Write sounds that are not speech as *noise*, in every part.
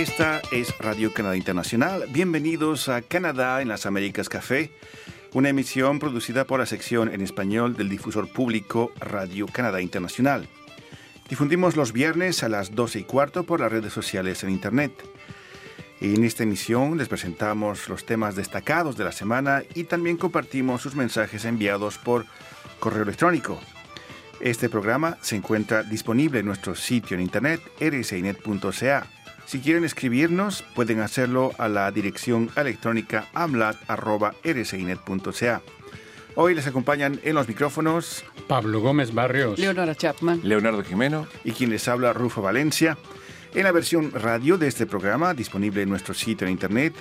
Esta es Radio Canadá Internacional. Bienvenidos a Canadá en las Américas Café, una emisión producida por la sección en español del difusor público Radio Canadá Internacional. Difundimos los viernes a las 12 y cuarto por las redes sociales en Internet. En esta emisión les presentamos los temas destacados de la semana y también compartimos sus mensajes enviados por correo electrónico. Este programa se encuentra disponible en nuestro sitio en internet rcinet.ca si quieren escribirnos, pueden hacerlo a la dirección electrónica amlat.rcinet.ca. Hoy les acompañan en los micrófonos Pablo Gómez Barrios, Leonora Chapman, Leonardo Jimeno y quien les habla Rufo Valencia. En la versión radio de este programa, disponible en nuestro sitio en internet,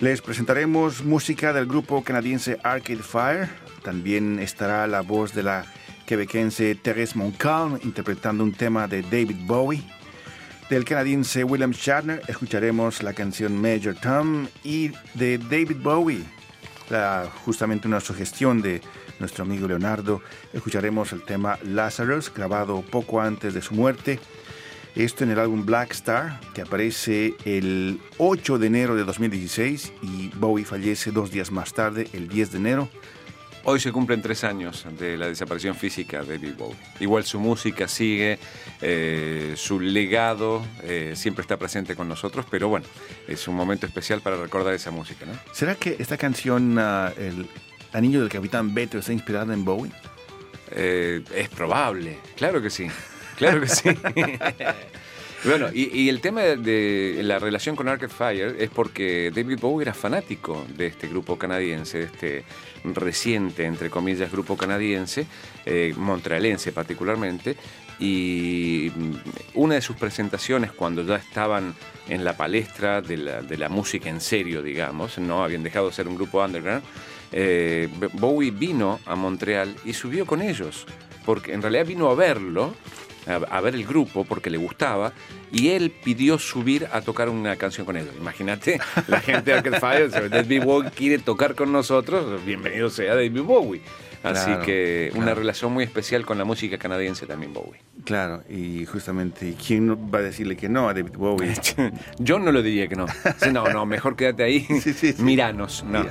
les presentaremos música del grupo canadiense Arcade Fire. También estará la voz de la quebequense Thérèse Montcalm interpretando un tema de David Bowie. Del canadiense William Shatner escucharemos la canción Major Tom y de David Bowie, justamente una sugestión de nuestro amigo Leonardo, escucharemos el tema Lazarus, grabado poco antes de su muerte. Esto en el álbum Black Star, que aparece el 8 de enero de 2016 y Bowie fallece dos días más tarde, el 10 de enero. Hoy se cumplen tres años de la desaparición física de David Bowie. Igual su música sigue, eh, su legado eh, siempre está presente con nosotros, pero bueno, es un momento especial para recordar esa música, ¿no? ¿Será que esta canción, uh, El Anillo del Capitán Beto, está inspirada en Bowie? Eh, es probable, claro que sí, claro que sí. *laughs* Bueno, y, el tema de, la relación con Arcade Fire es porque David Bowie era fanático de este grupo canadiense, de este reciente, entre comillas, grupo canadiense, eh, montrealense particularmente, y una de sus presentaciones cuando ya estaban en la palestra de la, música en serio, digamos, no habían dejado de ser un grupo underground, eh, Bowie vino a Montreal y subió con ellos, porque en realidad vino a verlo a, ver el grupo porque le gustaba y él pidió subir a tocar una canción con ellos. Imagínate, la gente de Arcade Fire, David Bowie quiere tocar con nosotros, bienvenido sea David Bowie. Así que una relación muy especial con la música canadiense también Bowie. Claro, y justamente, ¿quién va a decirle que no a David Bowie? *laughs* Yo no lo diría que no. *laughs* No, no, mejor quédate ahí. Sí, Miranos. No.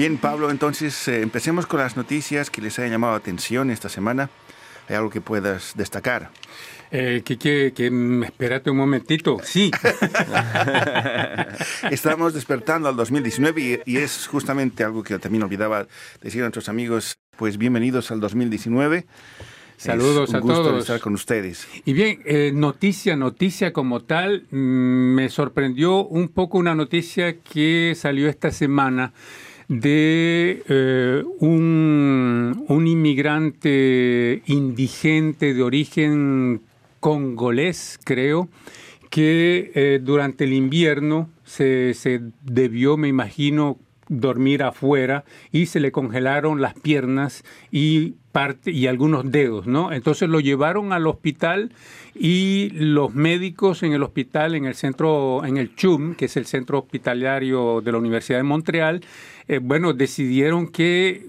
Bien, Pablo, entonces eh, empecemos con las noticias que les haya llamado la atención esta semana. ¿Hay algo que puedas destacar? Eh, que, que, que, espérate un momentito. Sí. *laughs* Estamos despertando al 2019 y, y, es justamente algo que también olvidaba decir a nuestros amigos. Pues bienvenidos al 2019. Saludos es un a gusto todos. estar con ustedes. Y bien, eh, noticia, noticia como tal, mm, me sorprendió un poco una noticia que salió esta semana de eh, un, un, inmigrante indigente de origen congolés, creo, que eh, durante el invierno se, se debió, me imagino, dormir afuera y se le congelaron las piernas y parte y algunos dedos, ¿no? Entonces lo llevaron al hospital y los médicos en el hospital, en el centro, en el CHUM, que es el centro hospitalario de la Universidad de Montreal, eh, bueno, decidieron que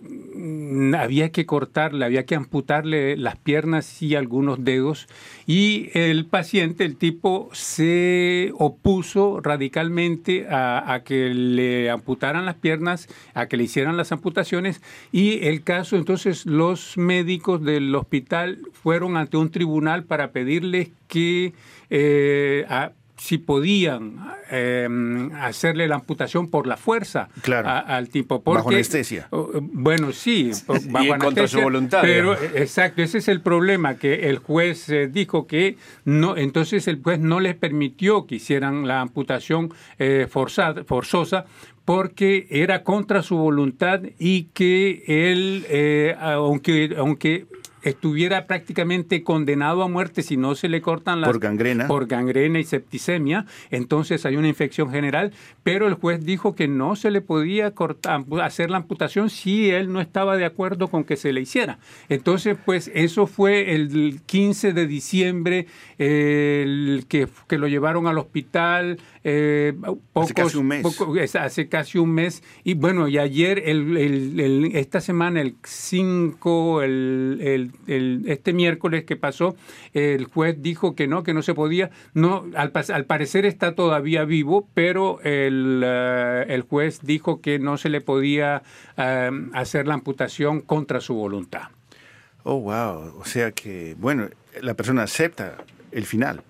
había que cortarle, había que amputarle las piernas y algunos dedos. Y el paciente, el tipo, se opuso radicalmente a, que le amputaran las piernas, a que le hicieran las amputaciones. Y el caso, entonces los médicos del hospital fueron ante un tribunal para pedirles que eh, si podían eh, hacerle la amputación por la fuerza Claro. a- al tipo. Porque, Bajo anestesia. Bueno, sí, *laughs* bajo en contra su voluntad, Pero, digamos. exacto, ese es el problema, que el juez eh, dijo que no, entonces el juez no les permitió que hicieran la amputación eh, forzada, forzosa porque era contra su voluntad y que él, eh, aunque, aunque estuviera prácticamente condenado a muerte si no se le cortan las Por gangrena. por gangrena y septicemia, entonces hay una infección general, pero el juez dijo que no se le podía cortar, hacer la amputación si él no estaba de acuerdo con que se le hiciera. Entonces, pues eso fue el 15 de diciembre el que, que lo llevaron al hospital. Eh, pocos- casi un mes. poco- es hace casi un mes. Y bueno, y ayer, el, el- el- esta semana, el 5, el, el- el- este miércoles que pasó, el juez dijo que no, que no se podía. No, al parecer está todavía vivo, pero el, eh, el juez dijo que no se le podía eh, hacer la amputación contra su voluntad. Oh, wow. O sea que, bueno, la persona acepta el final.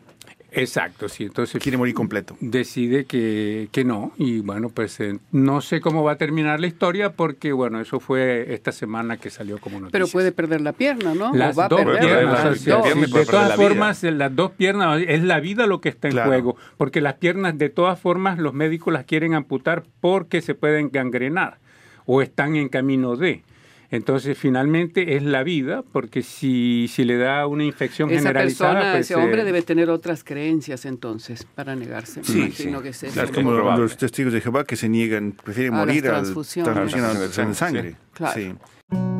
Exacto, sí. Entonces Quiere morir completo. decide que, que no y bueno pues eh, no sé cómo va a terminar la historia porque bueno eso fue esta semana que salió como noticia Pero puede perder la pierna, ¿no? las va a dos perder piernas las dos. sí, de perder todas la vida. formas las dos piernas es la vida lo que está en Claro. juego porque las piernas de todas formas los médicos las quieren amputar porque se pueden gangrenar o están en camino de entonces finalmente es la vida porque si, si le da una infección Esa generalizada persona, pues, ese hombre eh, debe tener otras creencias entonces para negarse. Sí, sí. que es. Claro, como probable. los testigos de Jehová que se niegan, prefieren A morir a la transfusiones. transfusión A la de transfusión, sangre. sí. Claro.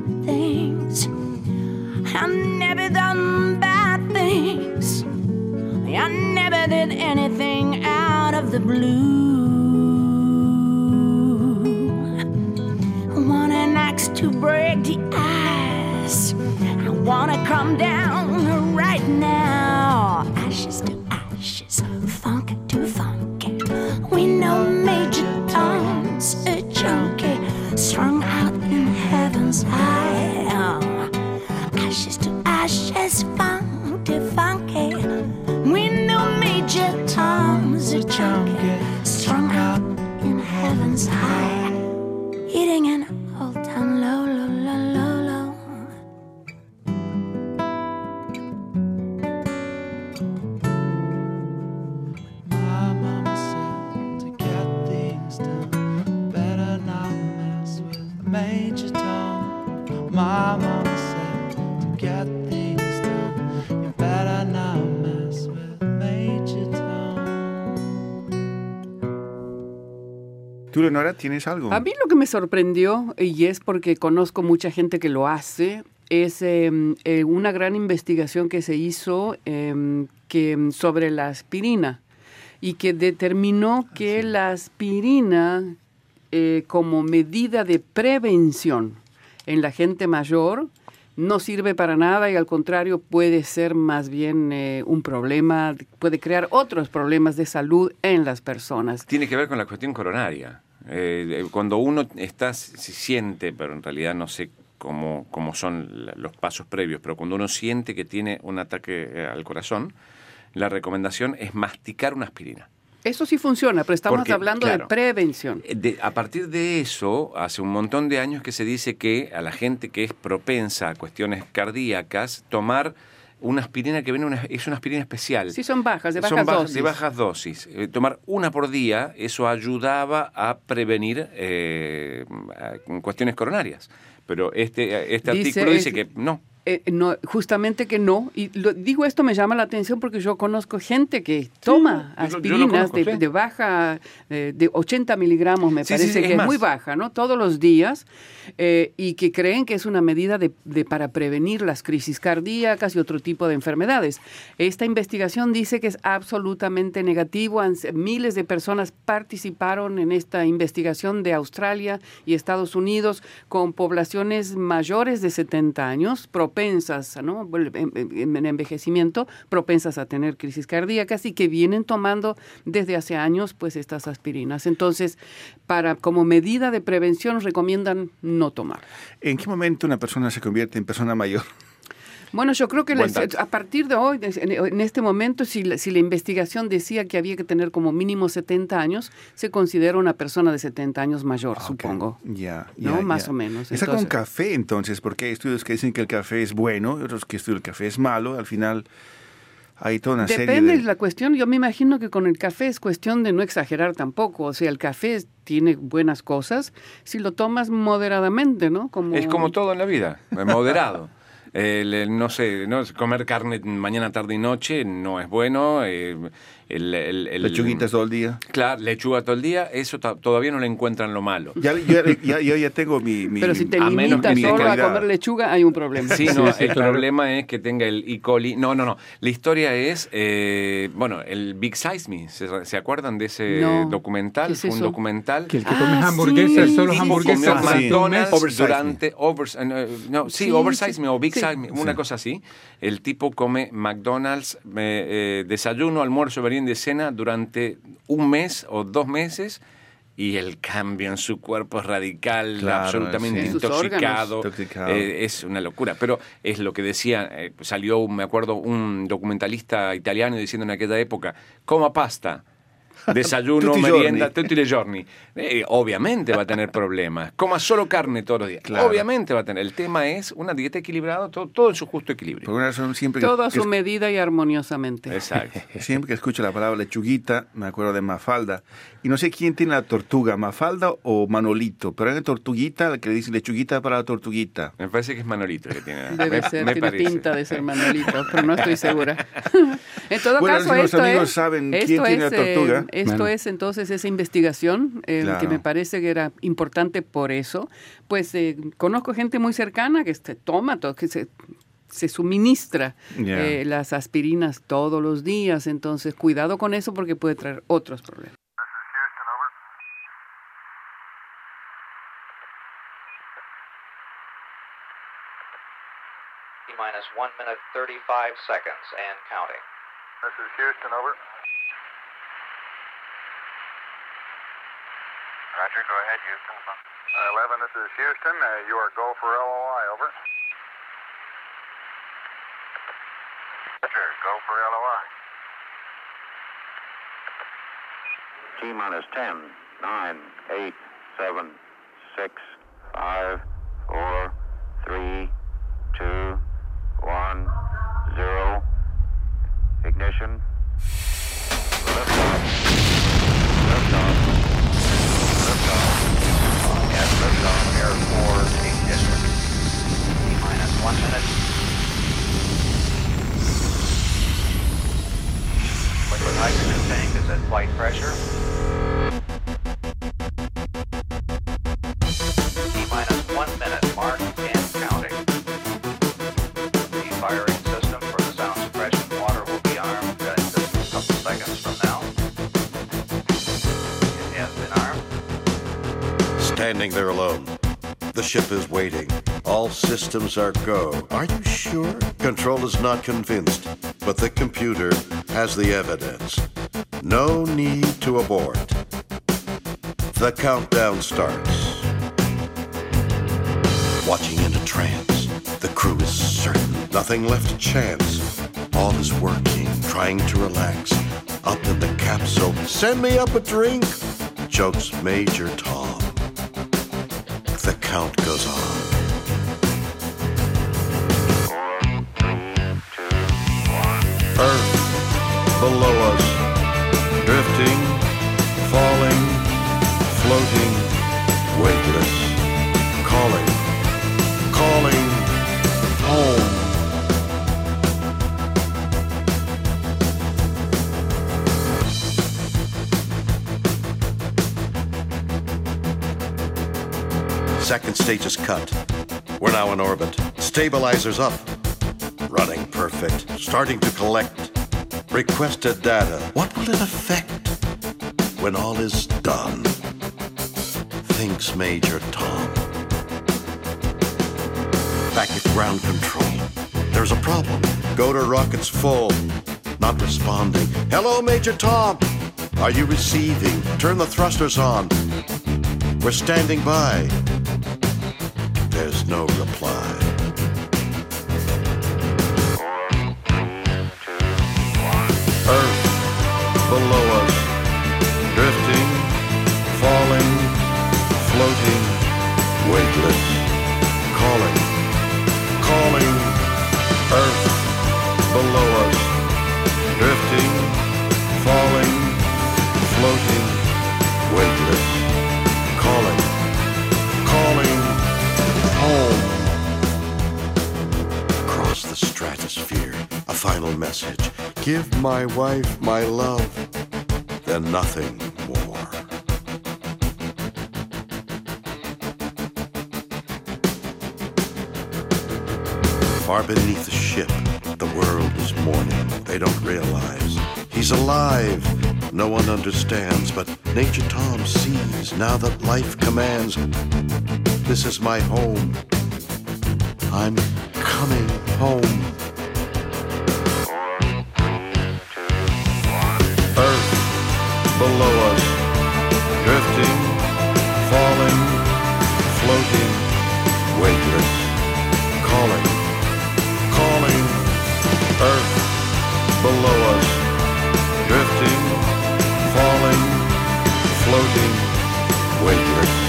Good things. I never done bad things. I never did anything out of the blue. I want an axe to break the ice. I wanna come down right now. ¿Tú, Leonora, tienes algo? A mí lo que me sorprendió, y es porque conozco mucha gente que lo hace, es eh, eh, una gran investigación que se hizo eh, que, sobre la aspirina y que determinó que la aspirina eh, como medida de prevención en la gente mayor no sirve para nada y al contrario puede ser más bien eh, un problema, puede crear otros problemas de salud en las personas. Tiene que ver con la cuestión coronaria. Eh, cuando uno está, se siente, pero en realidad no sé cómo, cómo son los pasos previos, pero cuando uno siente que tiene un ataque eh, al corazón, la recomendación es masticar una aspirina. Eso sí funciona, pero estamos Porque, hablando claro, de prevención. Eh, de- a partir de eso, hace un montón de años que se dice que a la gente que es propensa a cuestiones cardíacas, tomar una aspirina que viene una, es una aspirina especial. Sí, son bajas, de Son bajas dosis. de bajas dosis. Eh, tomar una por día, eso ayudaba a prevenir eh, cuestiones coronarias. Pero este, este Dice artículo dice es- que no. Eh, no, justamente que no. Y lo- digo esto me llama la atención porque yo conozco gente que toma aspirinas conozco, de, sí. de baja, eh, de 80 miligramos, me Sí, parece es que es muy baja, ¿no? Todos los días. eh, y que creen que es una medida de, de- para prevenir las crisis cardíacas y otro tipo de enfermedades. Esta investigación dice que es absolutamente negativo. Miles de personas participaron en esta investigación de Australia y Estados Unidos con poblaciones mayores de 70 años, propensas, ¿no? En envejecimiento, propensas a tener crisis cardíacas y que vienen tomando desde hace años pues estas aspirinas. Entonces, para como medida de prevención recomiendan no tomar. ¿En qué momento una persona se convierte en persona mayor? Bueno, yo creo que les- a partir de hoy, en, este momento, si la, si la investigación decía que había que tener como mínimo 70 años, se considera una persona de 70 años mayor, supongo. Ya, ¿No? ya, Más o menos. Está con café entonces, porque hay estudios que dicen que el café es bueno, y otros que estudian que el café es malo. Al final hay toda una serie Depende de... de la cuestión. Yo me imagino que con el café es cuestión de no exagerar tampoco. O sea, el café tiene buenas cosas si lo tomas moderadamente, ¿no? Como, Es como todo en la vida, *laughs* moderado. El, no sé, no, comer carne mañana, tarde y noche no es bueno. eh, el, el- el- Lechuguitas todo el día. Claro, lechuga todo el día, eso todavía no le encuentran lo malo. Ya, ya, ya, yo ya tengo mi... mi- Pero si te a menos limitas que solo a comer lechuga, hay un problema. Sí, no, Sí, sí, el claro. problema es que tenga el E. coli. No, no, no. La historia es, eh, bueno, el Big Size Me. ¿Se, se acuerdan de ese No. documental? ¿Qué es Fue un documental. Que el que Ah, come sí, hamburguesas, sí, solo hamburguesas. McDonald's Oversize durante overs- eh, no, sí, Sí, oversize sí. me o big Sí. size me, una Sí. cosa así. El tipo come McDonald's eh, eh, desayuno, almuerzo, y cena durante un mes o dos meses y el cambio en su cuerpo es radical, Claro, absolutamente sí. Intoxicado. Eh, es una locura, pero es lo que decía, eh, salió, me acuerdo, un documentalista italiano diciendo en aquella época, coma pasta. *laughs* Desayuno, Tutti merienda, giorni. tutti i giorni. Eh, obviamente va a tener problemas. Coma solo carne todos los días. Claro. Obviamente va a tener. El tema es una dieta equilibrada, todo, todo en su justo equilibrio. Por una razón, siempre que, Todo a que- su medida y armoniosamente. Exacto. *laughs* siempre que escucho la palabra lechuguita, me acuerdo de Mafalda. Y no sé quién tiene la tortuga, Mafalda o Manolito, pero hay una tortuguita, la que le dice lechuguita para la tortuguita. Me parece que es Manolito que tiene. Debe me, ser, me tiene parece. pinta de ser Manolito, pero no estoy segura. *laughs* en todo Bueno, caso, si los esto amigos es, saben esto quién tiene es, la tortuga. eh, esto Bueno. es entonces esa investigación eh, Claro. que me parece que era importante por eso. Pues eh, conozco gente muy cercana que se toma, to- que se se suministra eh, las aspirinas todos los días, entonces cuidado con eso porque puede traer otros problemas. Minus 1 minute 35 seconds and counting. This is Houston, over. Roger, go ahead, Houston. Uh, 11, this is Houston. Uh, you are go for LOI, over. Roger, go for LOI. T minus 10, 9, 8, 7, 6, 5, 4, 3, 2, 1, 0. Ignition. Liftoff. Air 4 ignition. T minus 1 minute. Is at flight pressure. Standing there alone. The ship is waiting. All systems are go. Are you sure? Control is not convinced, but the computer has the evidence. No need to abort. The countdown starts. Watching in a trance, the crew is certain. Nothing left to chance. All is working, trying to relax. Up in the capsule, send me up a drink. Jokes Major Tom. Count goes on. Earth below Second stage is cut. We're now in orbit. Stabilizers up. Running perfect. Starting to collect. Requested data. What will it affect when all is done? Thinks Major Tom. Back at ground control. There's a problem. Go to rockets full. Not responding. Hello, Major Tom. Are you receiving? Turn the thrusters on. We're standing by. There's no reply. Earth below us, drifting, falling, floating, weightless, Give my wife my love, then nothing more. Far beneath the ship, the world is mourning. They don't realize he's alive. No one understands, but Nature Tom sees now that life commands. This is my home. I'm coming home. Earth below us, drifting, falling, floating, weightless, calling, calling. Earth below us, drifting, falling, floating, weightless,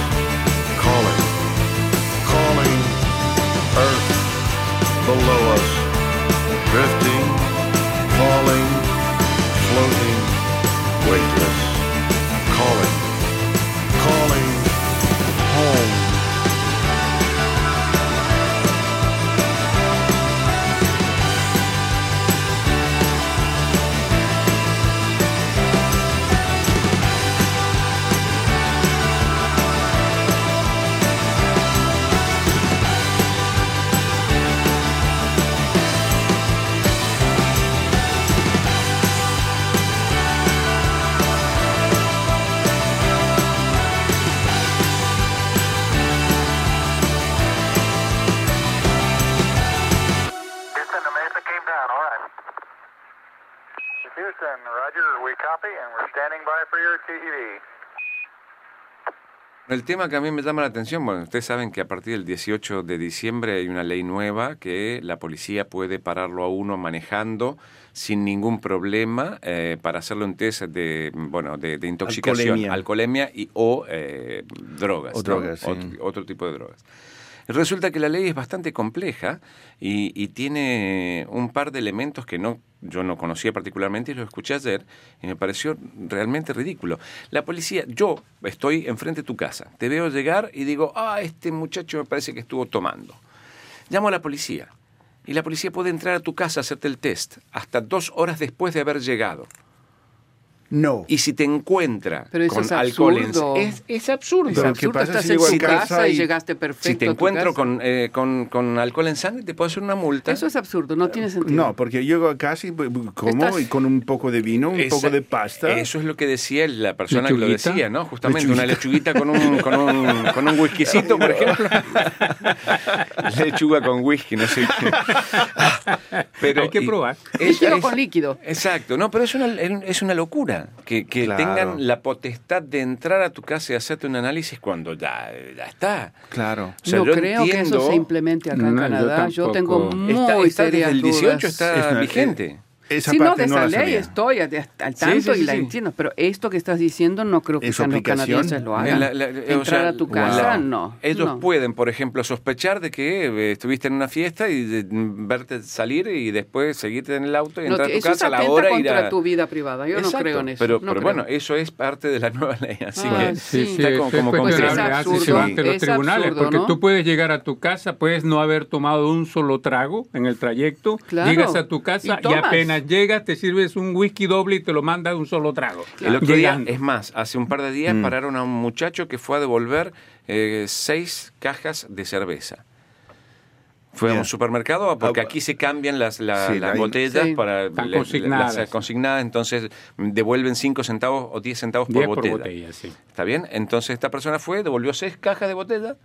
El tema que a mí me llama la atención, bueno, ustedes saben que a partir del 18 de diciembre hay una ley nueva que la policía puede pararlo a uno manejando sin ningún problema eh, para hacerlo en test de, bueno, de, de intoxicación, Alcoholemia. alcoholemia y o eh, drogas, O otro tipo de drogas. Resulta que la ley es bastante compleja y, tiene un par de elementos que no, yo no conocía particularmente y lo escuché ayer y me pareció realmente ridículo. La policía, yo estoy enfrente de tu casa, te veo llegar y digo, ah, este muchacho me parece que estuvo tomando. Llamo a la policía y la policía puede entrar a tu casa a hacerte el test hasta dos horas después de haber llegado. No. Y si te encuentra Pero eso con es alcohol en- es, es absurdo. Es Pero ¿qué absurdo, pasa estás si en tu casa casa y y- llegaste perfecto. Si te a tu encuentro casa. con, eh, con, con alcohol en sangre, te puedo hacer una multa. Eso es absurdo, no tiene sentido. No, porque yo llego a casa y bu- como Estás- y con un poco de vino, un Esa- poco de pasta. Eso es lo que decía la persona que lo ¿Lechuguita? decía, ¿no? Justamente una lechuguita con un, con un, con un whiskycito, por ejemplo. *laughs* Lechuga con whisky, no sé. Pero, Hay que probar. es- Líquido es- con líquido. Exacto, no, pero es una, es una locura que, que Claro. tengan la potestad de entrar a tu casa y hacerte un análisis cuando ya, ya está. Claro. O sea, no yo creo que eso se implemente acá en No, Canadá. Yo, tengo muy Está, está desde el 18 dudas. está Es vigente. Esa Sí, no, de no esa la ley sabía. estoy al tanto sí, y sí, la sí. entiendo, pero esto que estás diciendo no creo que ¿En su sean los canadienses lo hagan. La- la- o Entrar sea, a tu wow. casa, no. Ellos no. pueden, por ejemplo, sospechar de que eh, estuviste en una fiesta y de- verte salir y después seguirte en el auto y No, entrar a tu casa a la hora y ir contra a... tu vida privada. Yo Exacto, no creo en eso. Pero, no pero creo. bueno, eso es parte de la *laughs* nueva ley, así Ah, que sí. Sí, está sí, como, como Pues es se va ante los es tribunales, absurdo, porque ¿no? tú puedes llegar a tu casa, puedes no haber tomado un solo trago en el trayecto, Claro. llegas a tu casa Y y, tomas. Apenas llegas te sirves un whisky doble y te lo mandas de un solo trago. El otro día, es más, hace un par de días Mm. pararon a un muchacho que fue a devolver eh, seis cajas de cerveza. Fue a un supermercado porque Ah, aquí se cambian las, la- sí, las la- botellas Sí. para consignadas. las consignadas, entonces devuelven 5 centavos o 10 centavos por 10 botella. por botella, sí. ¿Está bien? Entonces esta persona fue, devolvió seis cajas de botella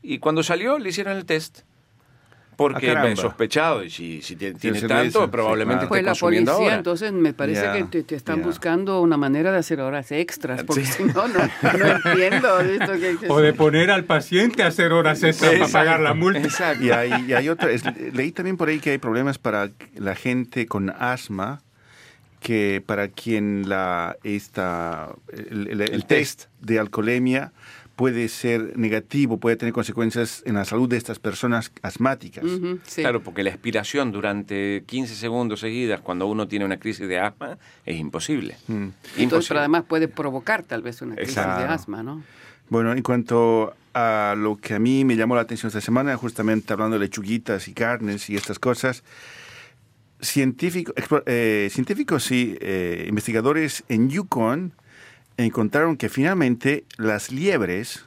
y cuando salió le hicieron el test. Porque Ah, me sospechado, y si, si tiene, tiene tanto, sí, probablemente claro. Pues esté la consumiendo policía, ahora. entonces me parece Ya, que te, te están ya. buscando una manera de hacer horas extras, porque Sí. si no, no, no entiendo esto que, que- O de poner al paciente a hacer horas extras para pagar la multa. Exacto. Y hay, y hay otra. es- leí también por ahí que hay problemas para la gente con asma, que para quien la esta el, el- el El test test. de alcoholemia puede ser negativo, puede tener consecuencias en la salud de estas personas asmáticas. Sí. Claro, porque la expiración durante 15 segundos seguidas cuando uno tiene una crisis de asma es imposible. Mm. Entonces, Imposible. pero además puede provocar tal vez una crisis Exacto. de asma, ¿no? Bueno, en cuanto a lo que a mí me llamó la atención esta semana, justamente hablando de lechuguitas y carnes y estas cosas, científico, explo- eh, científicos y eh, investigadores en Yukon encontraron que finalmente las liebres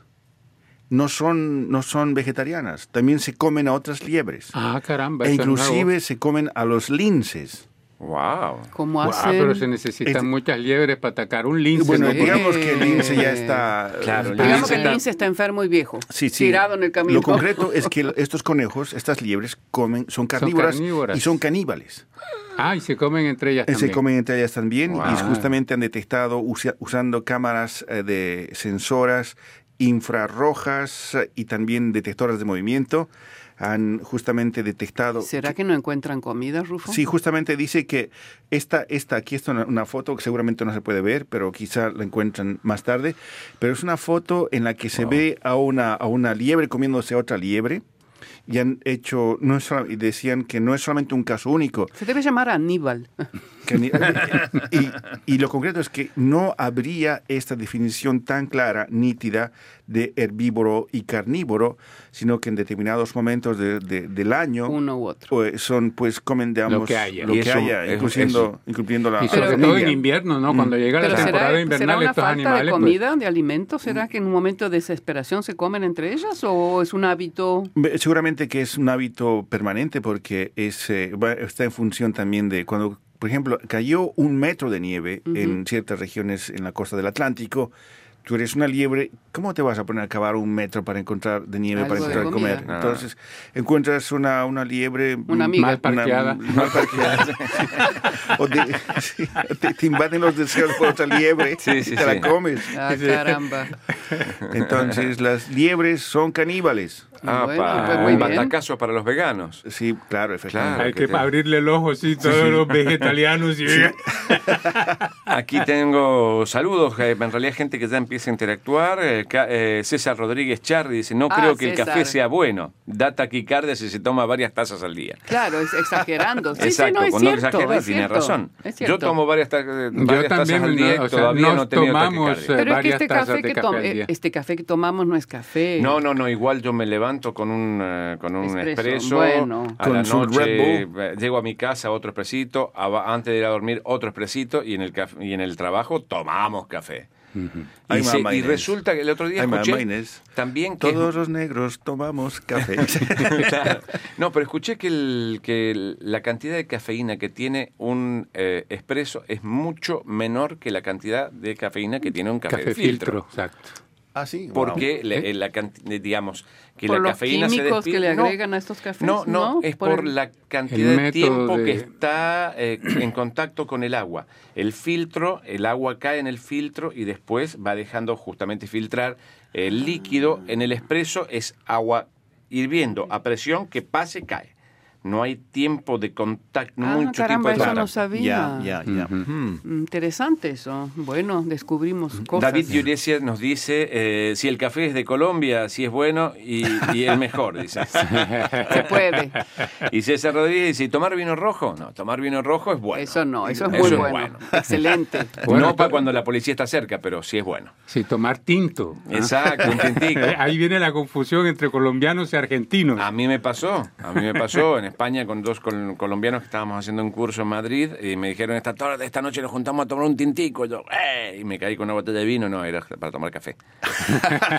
no son, no son vegetarianas, también se comen a otras liebres. Ah, caramba. e inclusive se comen a los linces. Wow. Como hacen... pero se necesitan Es- muchas liebres para atacar un lince. bueno, ¿no? digamos que el lince ya Eh, está... claro, el Digamos lince que el está- lince está enfermo y viejo, Sí, sí. tirado en el camino. Lo concreto es que estos conejos, estas liebres, comen, son carnívoras, carnívoras. y son caníbales. Ah, y se comen entre ellas Eh, también. Se comen entre ellas también Wow. y justamente han detectado usa- usando cámaras eh, de sensoras infrarrojas y también detectoras de movimiento. Han justamente detectado... ¿Será que no encuentran comida, Rufo? Sí, justamente dice que esta, esta aquí está una, una foto que seguramente no se puede ver, pero quizá la encuentran más tarde. Pero es una foto en la que se ve a una, a una liebre comiéndose a otra liebre. Y han hecho, no es decían que no es solamente un caso único. Se debe llamar Aníbal. *laughs* que y, y lo concreto es que no habría esta definición tan clara, nítida, de herbívoro y carnívoro, sino que en determinados momentos de- de- del año Uno u otro. pues, son, pues comen, digamos, Lo que haya. lo Y que eso- haya, es- incluyendo, eso. incluyendo la Y sobre todo en invierno, ¿no? Cuando llega la Pero temporada ¿será, ¿será invernal, una estos falta animales... de pues, comida, de alimentos? ¿Será que en un momento de desesperación se comen entre ellas o es un hábito? Seguramente que es un hábito permanente porque es, eh, está en función también de cuando, por ejemplo, cayó un metro de nieve en ciertas regiones en la costa del Atlántico, tú eres una liebre, ¿cómo te vas a poner a cavar un metro para encontrar de nieve Algo para de encontrar comer? Ah. Entonces, encuentras una, una liebre... Una amiga. Mal parqueada. *laughs* mal parqueada. o te, *laughs* sí, te- te invaden los deseos por otra liebre Sí, sí, y te la comes. Ah, caramba. Entonces, las liebres son caníbales. Ah, Bueno, pa, pues un batacazo para los veganos. Sí, claro, efectivamente. Claro. Hay que que te- abrirle el ojo, sí, todos los vegetarianos. Y... *laughs* Aquí tengo saludos, en realidad gente que ya empieza a interactuar. Eh, eh, César Rodríguez Charri dice, no Ah, creo que el café sea bueno. Da taquicardia si se toma varias tazas al día. Claro, es exagerando. *laughs* Sí, sí, Exacto, no, es con no es tiene cierto, razón. Yo tomo varias, ta- varias tazas también, al día no, o sea, todavía no he nos tenido tomamos, taquicardia. eh, Pero es que este café, que café este café que tomamos no es café. No, no, no, igual yo me levanto con un, eh, con un Espresso, bueno. a Con la su noche Red eh, llego a mi casa, otro expresito, aba- antes de ir a dormir otro expresito y en el, y en el trabajo tomamos café. Y, se- resulta que el otro día escuché también que... Todos los negros tomamos café. *laughs* Claro. No, pero escuché que, el- que el- la cantidad de cafeína que tiene un eh, expreso es mucho menor que la cantidad de cafeína que tiene un café, Café de filtro. filtro, exacto. Ah, sí. Porque ¿Eh? la, la canti- digamos que Por la los cafeína se químicos que despide- le no, agregan a estos cafés, No, no, ¿no? es Por por, el- la cantidad de tiempo que está eh, en contacto con el agua. El filtro, el agua cae en el filtro y después va dejando justamente filtrar el líquido. En el expreso es agua hirviendo a presión que pase cae. No hay tiempo de contacto, Ah, mucho caramba, tiempo de eso no contacto. sabía. Hmm. Interesante eso. Bueno, descubrimos cosas. David Yuresia nos dice eh, si el café es de Colombia, si es bueno y, y el mejor, dice. *laughs* Se puede. Y César Rodríguez dice, ¿tomar vino rojo? No, tomar vino rojo es bueno. Eso no, eso es Eso muy es bueno. Excelente. *laughs* Bueno, no para cuando la policía está cerca, pero sí es bueno. Sí, tomar tinto. Exacto, un tintico. *laughs* Ahí viene la confusión entre colombianos y argentinos. A mí me pasó, a mí me pasó en España con dos col- colombianos que estábamos haciendo un curso en Madrid y me dijeron esta tarde, esta noche nos juntamos a tomar un tintico. Yo, ¡eh! Y me caí con una botella de vino, no, era para tomar café. *laughs*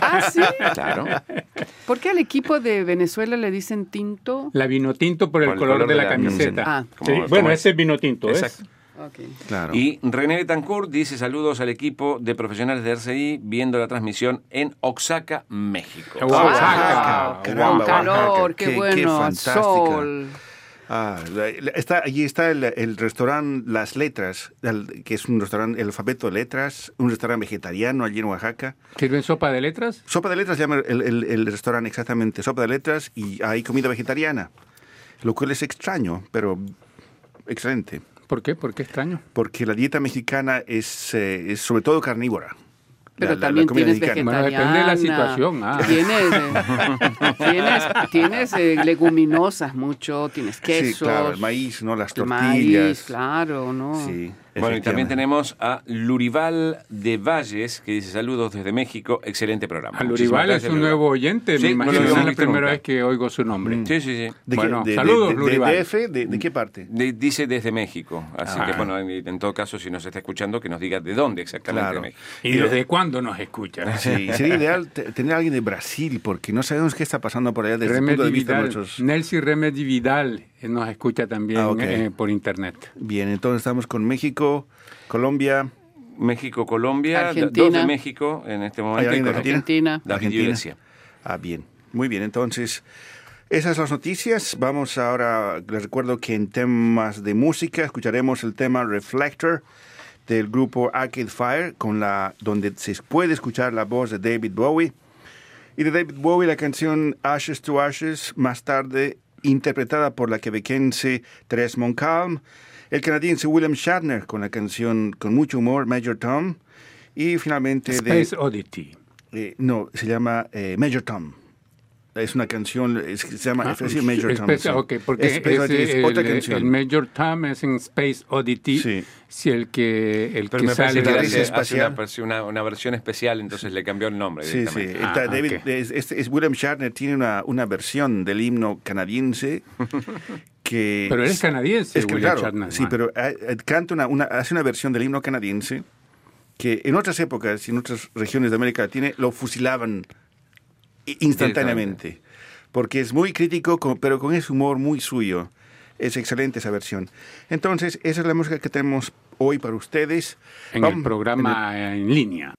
Ah, sí. Claro. ¿Por qué al equipo de Venezuela le dicen tinto? La vino tinto por el, color, de la, camiseta. Ah. Sí, Como- bueno, ese es vino tinto, ¿es? Claro. Y René Betancourt dice saludos al equipo de profesionales de RCI viendo la transmisión en Oaxaca, México. Oaxaca, caramba, calor, Oaxaca, qué, qué- qué bueno, fantástica. sol. Ah, está, allí está el, el restaurante Las Letras, el- que es un restaurante, el alfabeto de letras, un restaurante vegetariano allí en Oaxaca. ¿Sirven sopa de letras? Sopa de letras se llama el, el- el restaurante exactamente, sopa de letras, y hay comida vegetariana, lo cual es extraño, pero excelente, ¿Por qué? ¿Por qué extraño? porque la dieta mexicana es, eh, es sobre todo carnívora. Pero La- la- la también comida tienes mexicana. Bueno, vegetariana. depende de la situación, ah. *laughs* Tienes, eh, tienes, tienes eh, leguminosas mucho, tienes quesos. Sí, claro, el maíz, ¿no? Las el tortillas. maíz, claro, ¿no? Sí, Bueno, y también tenemos a Lurival de Valles, que dice saludos desde México, excelente programa. Al Muchísimas Urival es un Lurival. nuevo oyente, Sí, me no imagino. lo es la primera nunca. vez que oigo su nombre. Sí, sí, sí. ¿De qué- Bueno, de- de- saludos, de, de, Lurival. DF? ¿De, de qué parte? De- dice desde México, así Ah. que bueno, en, en todo caso, si nos está escuchando, que nos diga de dónde exactamente Claro. de México. ¿Y desde cuándo nos escucha? Sí, *laughs* sería ideal te- tener a alguien de Brasil, porque no sabemos qué está pasando por allá desde el punto de Remedy vista de Vidal, nuestros... Nelcy Remedy Vidal nos escucha también Ah, eh, por internet. Bien, entonces estamos con México, Colombia, México, Colombia, Argentina. dos de México en este momento. Colombia. Argentina. David Argentina. Ah, bien. Muy bien, entonces, esas son las noticias. Vamos ahora, les recuerdo que en temas de música escucharemos el tema Reflector del grupo Arcade Fire, con la, donde se puede escuchar la voz de David Bowie. Y de David Bowie la canción Ashes to Ashes, más tarde interpretada por la quebequense Therese Moncalm, el canadiense William Shatner con la canción con mucho humor Major Tom, y finalmente de... Space Oddity. Eh, no, se llama eh, Major Tom. Es una canción, es- se llama Ah, es Major Tom. Space- sí. ok, porque Es es el, otra el- canción. el Major Tom es en Space Oddity. Sí. Si el que, el Pero que me sale parece que de la hace, la- hace una, espacial. una- versión especial, entonces le cambió el nombre Sí, sí. Ah, Está David, es, es William Shatner tiene una, una versión del himno canadiense *laughs* que... Pero él es canadiense, Es que, William claro, Shatner. sí, man. pero eh, eh, canta una, una- hace una versión del himno canadiense que en otras épocas y en otras regiones de América Latina lo fusilaban instantáneamente. Porque es muy crítico, con- pero con ese humor muy suyo. Es excelente esa versión. Entonces, esa es la música que tenemos hoy para ustedes. En Vamos- el programa en línea.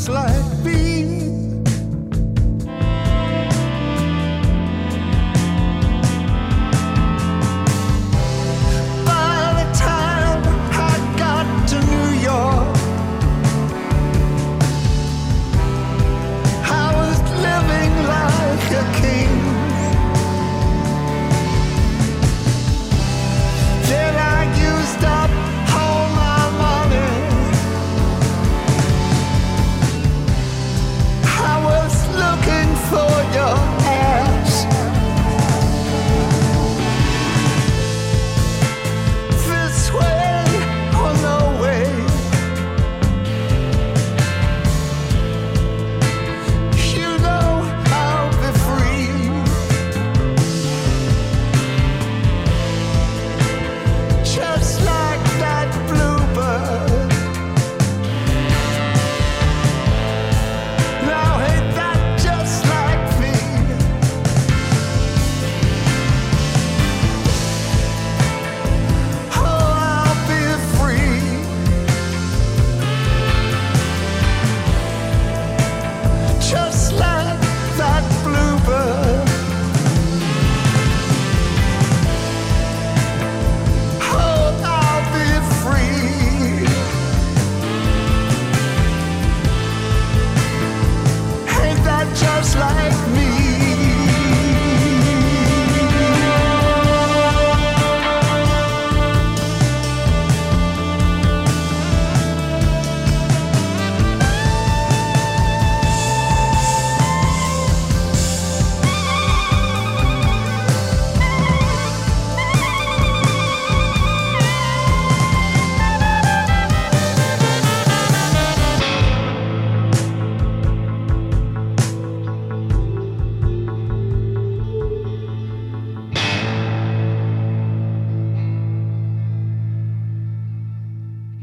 Just like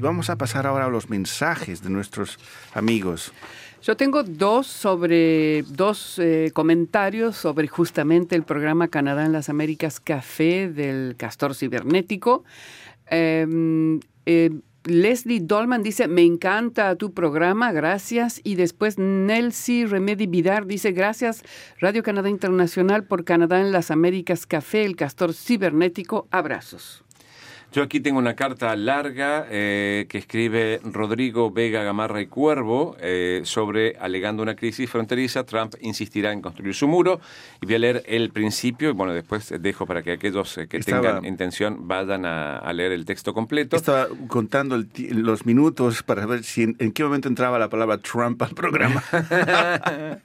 vamos a pasar ahora a los mensajes de nuestros amigos. Yo tengo dos sobre dos eh, comentarios sobre justamente el programa Canadá en las Américas Café del Castor Cibernético. Eh, eh, Leslie Dolman dice, me encanta tu programa, gracias. Y después Nelsie Remedy Vidar dice, gracias Radio Canadá Internacional por Canadá en las Américas Café, el Castor Cibernético, abrazos. Yo aquí tengo una carta larga eh, que escribe Rodrigo Vega Gamarra y Cuervo eh, sobre, alegando una crisis fronteriza, Trump insistirá en construir su muro. Y voy a leer el principio y bueno, después dejo para que aquellos eh, que Estaba- tengan intención vayan a, a leer el texto completo. Estaba contando el los minutos para ver si en, en qué momento entraba la palabra Trump al programa. *laughs*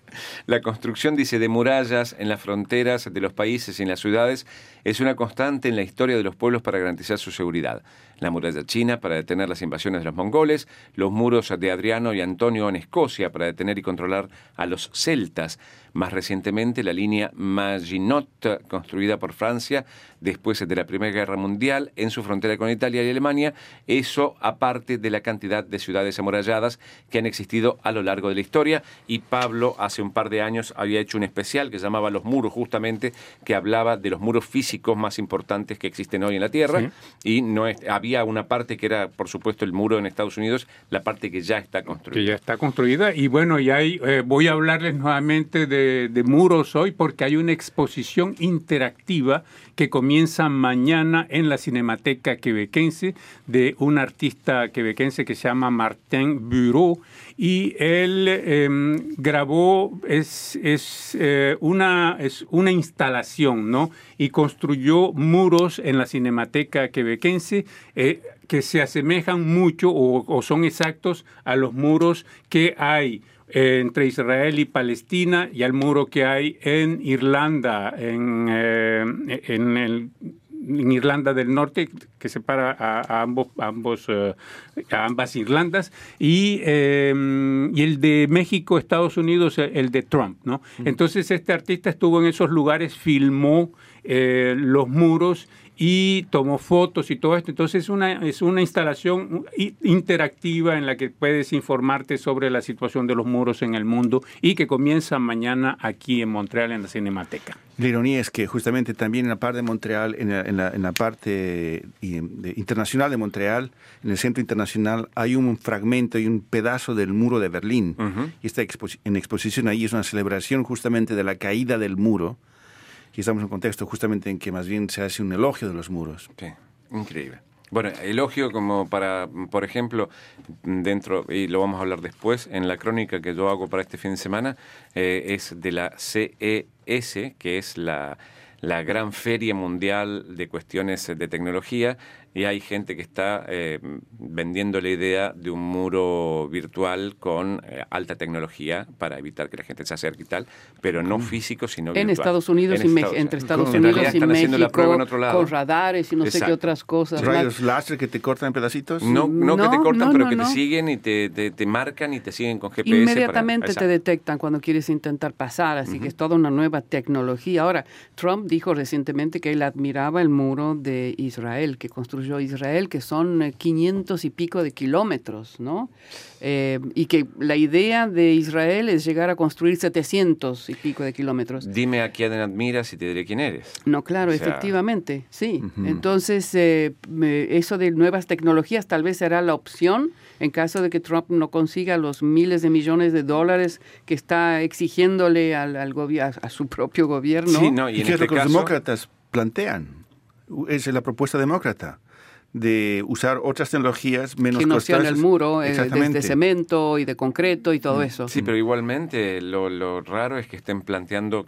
La construcción, dice, de murallas en las fronteras de los países y en las ciudades es una constante en la historia de los pueblos para garantizar su seguridad. La muralla china para detener las invasiones de los mongoles, los muros de Adriano y Antonio en Escocia para detener y controlar a los celtas. Más recientemente, la línea Maginot, construida por Francia después de la Primera Guerra Mundial en su frontera con Italia y Alemania, eso aparte de la cantidad de ciudades amuralladas que han existido a lo largo de la historia. Y Pablo hace un par de años había hecho un especial que llamaba Los muros, justamente, que hablaba de los muros físicos más importantes que existen hoy en la Tierra. Y no es- había una parte que era, por supuesto, el muro en Estados Unidos, la parte que ya está construida. ya está construida. Y bueno, y hay, eh, voy a hablarles nuevamente de, de muros hoy porque hay una exposición interactiva que comienza mañana en la Cinemateca Quebequense de un artista quebequense que se llama Martin Bureau y él eh, grabó, es, es, eh, una, es una instalación, ¿no? Y construyó muros en la Cinemateca Quebequense eh, que se asemejan mucho o, son exactos a los muros que hay eh, entre Israel y Palestina y al muro que hay en Irlanda, en, en, el- en Irlanda del Norte, que separa a, a ambos, a ambos, eh, a ambas Irlandas, y, eh, y el de México, Estados Unidos, eh, el de Trump. ¿no? Entonces este artista estuvo en esos lugares, filmó eh, los muros y tomó fotos y todo esto. Entonces es una, es una instalación interactiva en la que puedes informarte sobre la situación de los muros en el mundo y que comienza mañana aquí en Montreal en la Cinemateca. La ironía es que justamente también en la parte de Montreal, en la, en la- en la parte internacional de Montreal, en el centro internacional, hay un fragmento y un pedazo del muro de Berlín. Y esta expo- en exposición ahí es una celebración justamente de la caída del muro. Y estamos en un contexto justamente en que más bien se hace un elogio de los muros. Sí, increíble. Bueno, elogio como para, por ejemplo, dentro, y lo vamos a hablar después, en la crónica que yo hago para este fin de semana, eh, es de la CES, que es la, la gran feria mundial de cuestiones de tecnología, y hay gente que está eh, vendiendo la idea de un muro virtual con eh, alta tecnología para evitar que la gente se acerque y tal, pero no físico, sino En virtual. Estados Unidos En y Me- Estados- entre Estados Unidos y están haciendo la prueba en México otro lado. con radares y no sé qué Exacto. otras cosas. Rayos láser que te cortan en pedacitos. No, no, que te No, cortan, no, pero no, que no. te siguen y te, te, te marcan y te siguen con GPS. Inmediatamente para- te detectan cuando quieres intentar pasar, así que es toda una nueva tecnología. Ahora, Trump dijo recientemente que él admiraba el muro de Israel, que construyó Israel, que son eh, 500 y pico de kilómetros, ¿no? Eh, y que la idea de Israel es llegar a construir 700 y pico de kilómetros. Dime a quién admiras y te diré quién eres. No, claro, O sea, efectivamente, sí. Entonces, eh, eso de nuevas tecnologías tal vez será la opción en caso de que Trump no consiga los miles de millones de dólares que está exigiéndole al, al a, a su propio gobierno. Sí, no, y ¿Y en este lo que los caso- demócratas plantean? Esa es la propuesta demócrata, de usar otras tecnologías menos que no sean el muro eh, de, Exactamente. de cemento y de concreto y todo eso. Sí, pero igualmente lo, lo raro es que estén planteando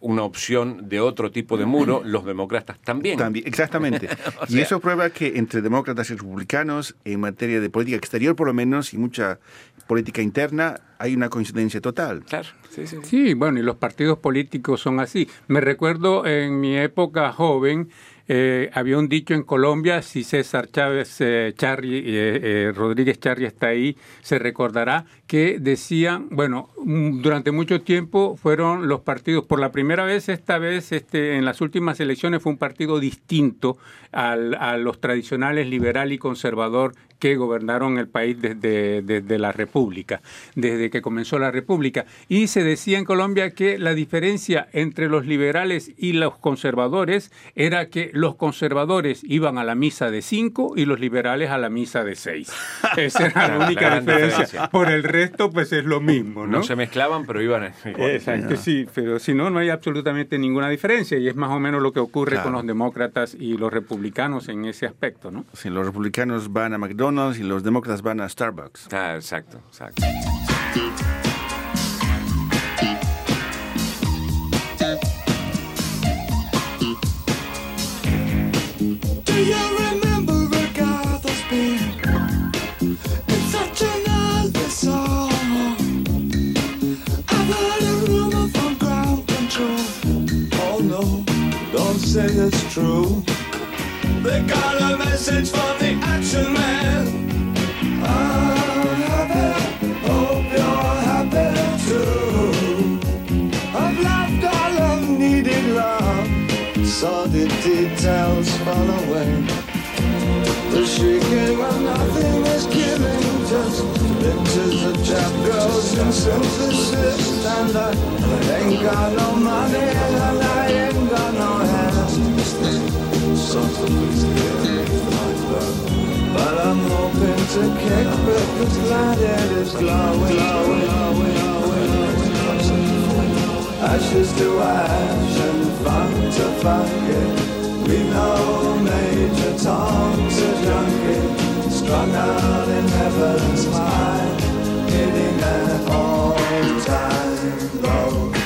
una opción de otro tipo de muro, los demócratas también. También, exactamente. *laughs* O y eso prueba que entre demócratas y republicanos, en materia de política exterior por lo menos, y mucha política interna, hay una coincidencia total. Claro, sí, sí. Sí, bueno, y los partidos políticos son así. Me recuerdo en mi época joven, eh, había un dicho en Colombia, si César Chávez eh, Charri, eh, eh, Rodríguez Charri está ahí, se recordará que decían, bueno, mm, durante mucho tiempo fueron los partidos, por la primera vez, esta vez, este, en las últimas elecciones fue un partido distinto a los tradicionales liberal y conservador que gobernaron el país desde, desde la República, desde que comenzó la República. Y se decía en Colombia que la diferencia entre los liberales y los conservadores era que los conservadores iban a la misa de cinco y los liberales a la misa de seis. *laughs* Esa era la La única diferencia. diferencia. Por el resto, pues es lo mismo, ¿no? No se mezclaban, pero iban igual. Exacto, sí, pero si no, no hay absolutamente ninguna diferencia y es más o menos lo que ocurre Claro. con los demócratas y los republicanos en ese aspecto, ¿no? Si los republicanos van a McDonald's y los demócratas van a Starbucks. Ah, exacto, exacto. Say it's true. They got a message from the Saw the details fall away. The shrieking when nothing is given, just pictures of chap girls in synthesis. And I ain't got no money and I ain't got no hair. So please give my love. to kick, but the planet is glowing, glowing, glowing. Ashes to ash and funk to funk We know Major Tom's a junkie, strung out in heaven's mind, hitting an all-time low.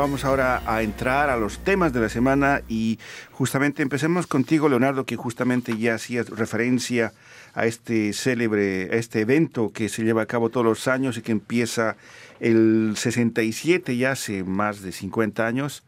Vamos ahora a entrar a los temas de la semana y justamente empecemos contigo, Leonardo, que justamente ya hacías referencia a este célebre, a este evento que se lleva a cabo todos los años y que empieza el 67, ya hace más de 50 años,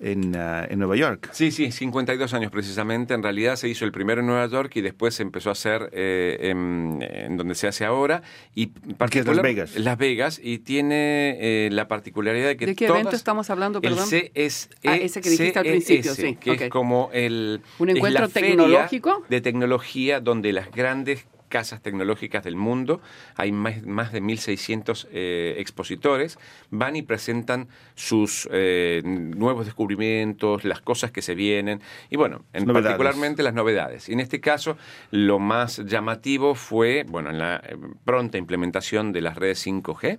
en, ah, en Nueva York. Sí, sí, 52 años precisamente. En realidad se hizo el primero en Nueva York y después se empezó a hacer eh, en, en donde se hace ahora. Y Que es Las particular- Vegas. Las Vegas y tiene eh, la particularidad de que ¿De qué todas- evento estamos hablando, El perdón? CS, Ah, ese que dijiste al principio, sí, Que es como el... ¿Un es encuentro tecnológico? De tecnología donde las grandes casas tecnológicas del mundo, hay más, más de 1.600 eh, expositores, van y presentan sus eh, nuevos descubrimientos, las cosas que se vienen, y bueno, en Novedades. particularmente las novedades. Y en este caso, lo más llamativo fue, bueno, en la eh, pronta implementación de las redes 5G,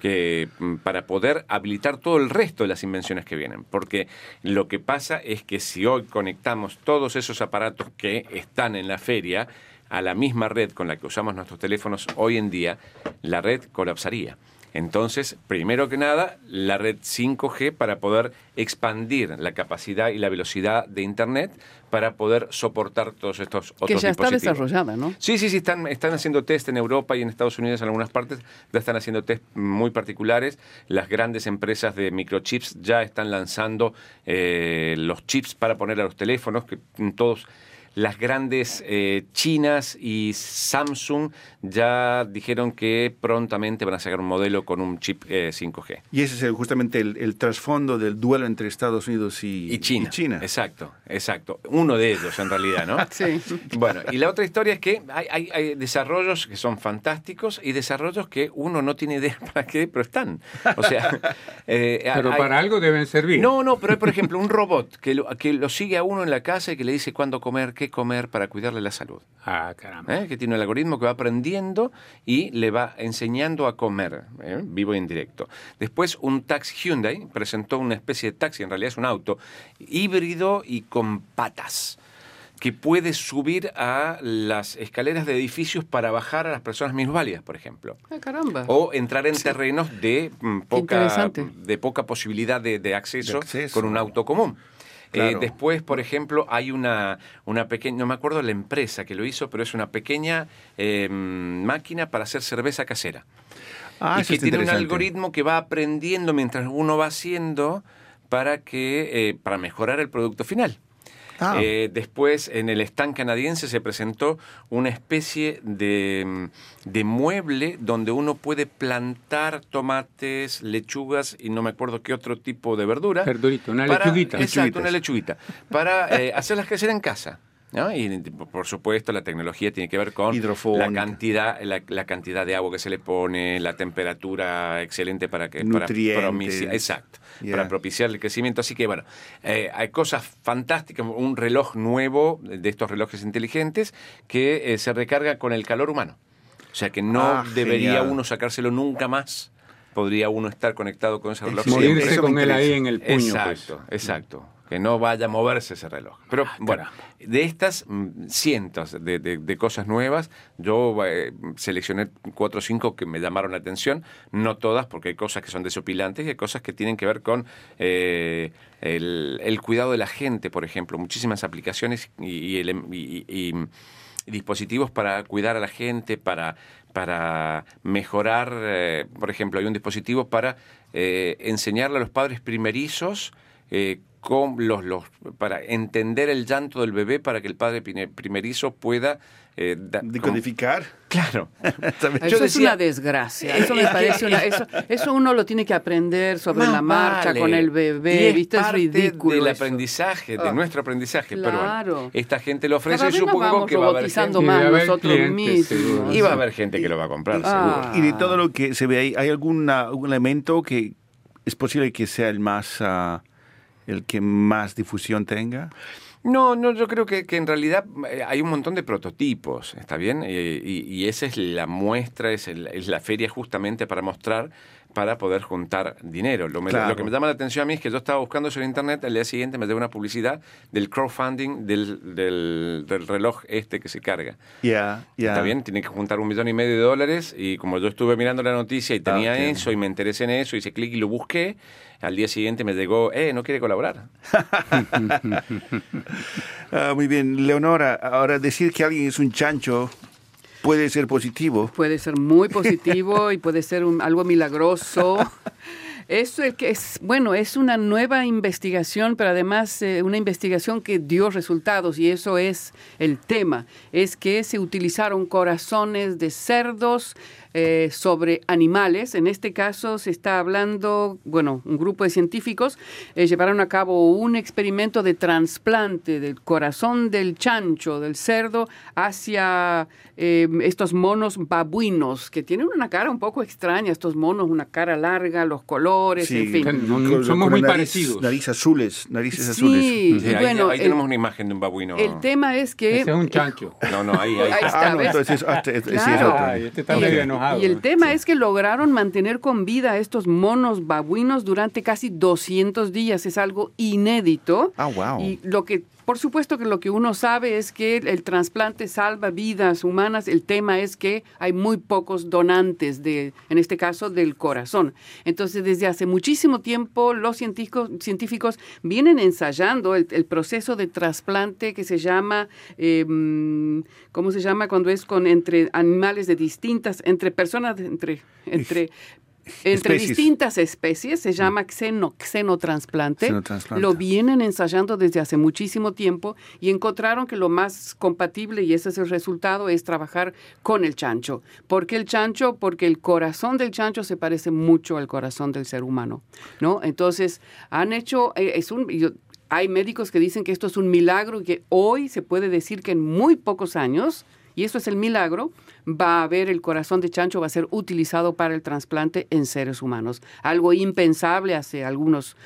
que mm, para poder habilitar todo el resto de las invenciones que vienen. Porque lo que pasa es que si hoy conectamos todos esos aparatos que están en la feria a la misma red con la que usamos nuestros teléfonos hoy en día, la red colapsaría. Entonces, primero que nada, la red 5G para poder expandir la capacidad y la velocidad de Internet para poder soportar todos estos otros Que ya está desarrollada, ¿no? Sí, sí, sí, están, están haciendo test en Europa y en Estados Unidos en algunas partes, ya están haciendo test muy particulares. Las grandes empresas de microchips ya están lanzando eh, los chips para poner a los teléfonos, que todos las grandes eh, chinas y Samsung ya dijeron que prontamente van a sacar un modelo con un chip eh, 5G. Y ese es el- justamente el, el trasfondo del duelo entre Estados Unidos y, Y China. y China. Exacto, exacto. Uno de ellos en realidad, ¿no? *laughs* Sí. Bueno, y la otra historia es que hay, hay- hay desarrollos que son fantásticos y desarrollos que uno no tiene idea *laughs* para qué, pero están. O sea, *laughs* eh, Pero hay- para algo deben servir. No, no, pero hay, por ejemplo, un robot que lo, que lo sigue a uno en la casa y que le dice cuándo comer, qué comer para cuidarle la salud. Ah, caramba. ¿eh? que tiene el algoritmo que va aprendiendo y le va enseñando a comer, ¿eh? vivo y en directo. Después, un taxi Hyundai presentó una especie de taxi, en realidad es un auto, híbrido y con patas que puede subir a las escaleras de edificios para bajar a las personas minusválidas, por ejemplo. Ah, caramba. O entrar en terrenos de, mm, poca, de poca posibilidad de, de acceso, De acceso. con un auto común. Eh, después, por ejemplo, hay una, una pequeña, no me acuerdo la empresa que lo hizo, pero es una pequeña eh, máquina para hacer cerveza casera. Ah, y eso que tiene un algoritmo que va aprendiendo mientras uno va haciendo para que eh, para mejorar el producto final. Ah. Eh, después, en el stand canadiense se presentó una especie de, mm, de mueble donde uno puede plantar tomates, lechugas y no me acuerdo qué otro tipo de verdura. Verdurita, una para- lechuguita. Exacto, Lechuguitas. una lechuguita. Para eh, hacerlas crecer en casa. ¿No? Y por supuesto la tecnología tiene que ver con la cantidad, la, la cantidad de agua que se le pone, la temperatura excelente para que para promici- exacto, Yeah. para propiciar el crecimiento. Así que bueno, eh, hay cosas fantásticas, un reloj nuevo de estos relojes inteligentes que eh, se recarga con el calor humano. O sea que no Ah, debería genial. uno sacárselo nunca más. Podría uno estar conectado con ese reloj. Morirse con él ahí en el puño. Exacto, pues. exacto. Que no vaya a moverse ese reloj. Pero Ah, bueno, de estas mm, cientos de, de- de cosas nuevas, yo eh, seleccioné cuatro o cinco que me llamaron la atención. No todas, porque hay cosas que son desopilantes y hay cosas que tienen que ver con eh, el, el cuidado de la gente, por ejemplo. Muchísimas aplicaciones y, y el- y- y- y dispositivos para cuidar a la gente, para, para mejorar, eh, por ejemplo, hay un dispositivo para eh, enseñarle a los padres primerizos eh, con los, los, para entender el llanto del bebé para que el padre primerizo pueda... eh, da- Decodificar. Claro. *laughs* Eso Yo es decía- una desgracia. Eso me parece una. Eso, *laughs* eso uno lo tiene que aprender sobre Más la marcha vale. con el Y bebé. es ¿Viste? Es parte ridículo. del eso. aprendizaje, de Ah, nuestro aprendizaje. Pero claro. bueno, esta gente lo ofrece y supongo vamos que va a haber gente, más Y va a haber nosotros clientes, mismos. seguro. y va a haber gente que lo va a comprar, Ah. seguro. Y de todo lo que se ve ahí, ¿hay alguna, algún elemento que es posible que sea el más, ah, el que más difusión tenga? No, no, yo creo que, que en realidad eh, hay un montón de prototipos, ¿está bien? Eh, y, y esa es la muestra, es, el- es la feria justamente para mostrar, para poder juntar dinero. Lo, me- Claro. lo que me llama la atención a mí es que yo estaba buscando eso en internet, al día siguiente me llegó una publicidad del crowdfunding del, del, del reloj este que se carga. Ya, ya. Está bien, tiene que juntar un millón y medio de dólares y como yo estuve mirando la noticia y tenía ok. eso y me interesé en eso, hice clic y lo busqué, al día siguiente me llegó, eh, ¿no quiere colaborar? *laughs* Ah, muy bien, Leonora, ahora decir que alguien es un chancho puede ser positivo. Puede ser muy positivo y puede ser un- algo milagroso. Eso es que es, bueno, es una nueva investigación, pero además eh, una investigación que dio resultados y eso es el tema. Es que se utilizaron corazones de cerdos eh, sobre animales. En este caso se está hablando, bueno, un grupo de científicos eh, llevaron a cabo un experimento de trasplante del corazón del chancho, del cerdo, hacia eh, estos monos babuinos, que tienen una cara un poco extraña, estos monos, una cara larga, los colores, en fin. Con- somos con muy nariz- parecidos. Narices azules, narices Sí, azules. Sí, ahí, bueno, ahí el- tenemos una imagen de un babuino. El tema es que... Ese es un chancho. *laughs* No, no, ahí, ahí. Ahí está. Ah, entonces este- este sí es otro. Ay, este está Y medio y el tema es que lograron mantener con vida a estos monos babuinos durante casi 200 días. Es algo inédito. Ah, wow. Y lo que, por supuesto que lo que uno sabe es que el, trasplante salva vidas humanas. El tema es que hay muy pocos donantes, de, en este caso del corazón. Entonces, desde hace muchísimo tiempo, los científicos, científicos vienen ensayando el, el proceso de trasplante que se llama, eh, ¿cómo se llama? Cuando es con entre animales de distintas, entre personas, entre, entre entre Especies. distintas especies, se llama xeno, xenotransplante. Xenotransplante. Lo vienen ensayando desde hace muchísimo tiempo y encontraron que lo más compatible, y ese es el resultado, es trabajar con el chancho. ¿Por qué el chancho? Porque el corazón del chancho se parece mucho al corazón del ser humano, ¿no? Entonces, han hecho, eh, es un... yo- hay médicos que dicen que esto es un milagro y que hoy se puede decir que en muy pocos años, y eso es el milagro, va a haber el corazón de chancho, va a ser utilizado para el trasplante en seres humanos. Algo impensable hace algunos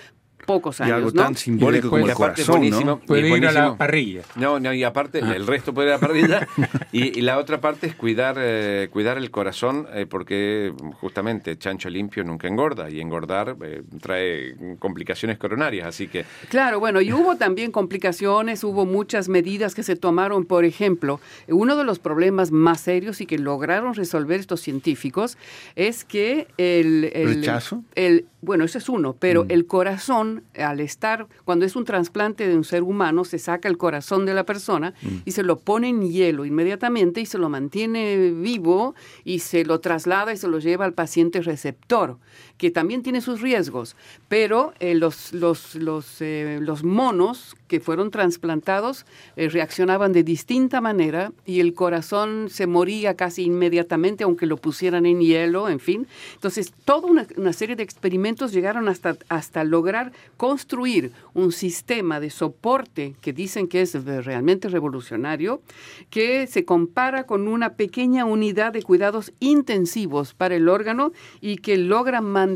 pocos Y años, algo ¿no? tan simbólico como Y el corazón, ¿no? Puede y ir a la parrilla. No, no, y aparte, el resto puede ir a la parrilla. *laughs* y, y la otra parte es cuidar, eh, cuidar el corazón, eh, porque justamente chancho limpio nunca engorda, y engordar eh, trae complicaciones coronarias, así que Claro, bueno, y hubo también complicaciones, hubo muchas medidas que se tomaron. Por ejemplo, uno de los problemas más serios y que lograron resolver estos científicos es que el... el ¿Rechazo? el- bueno, ese es uno, pero Mm. el corazón, al estar, cuando es un trasplante de un ser humano, se saca el corazón de la persona Mm. y se lo pone en hielo inmediatamente y se lo mantiene vivo y se lo traslada y se lo lleva al paciente receptor, que también tiene sus riesgos. Pero eh, los, los, los, eh, los monos que fueron trasplantados eh, reaccionaban de distinta manera y el corazón se moría casi inmediatamente, aunque lo pusieran en hielo, en fin. Entonces, toda una, serie de experimentos llegaron hasta, hasta lograr construir un sistema de soporte que dicen que es realmente revolucionario, que se compara con una pequeña unidad de cuidados intensivos para el órgano y que logra mantener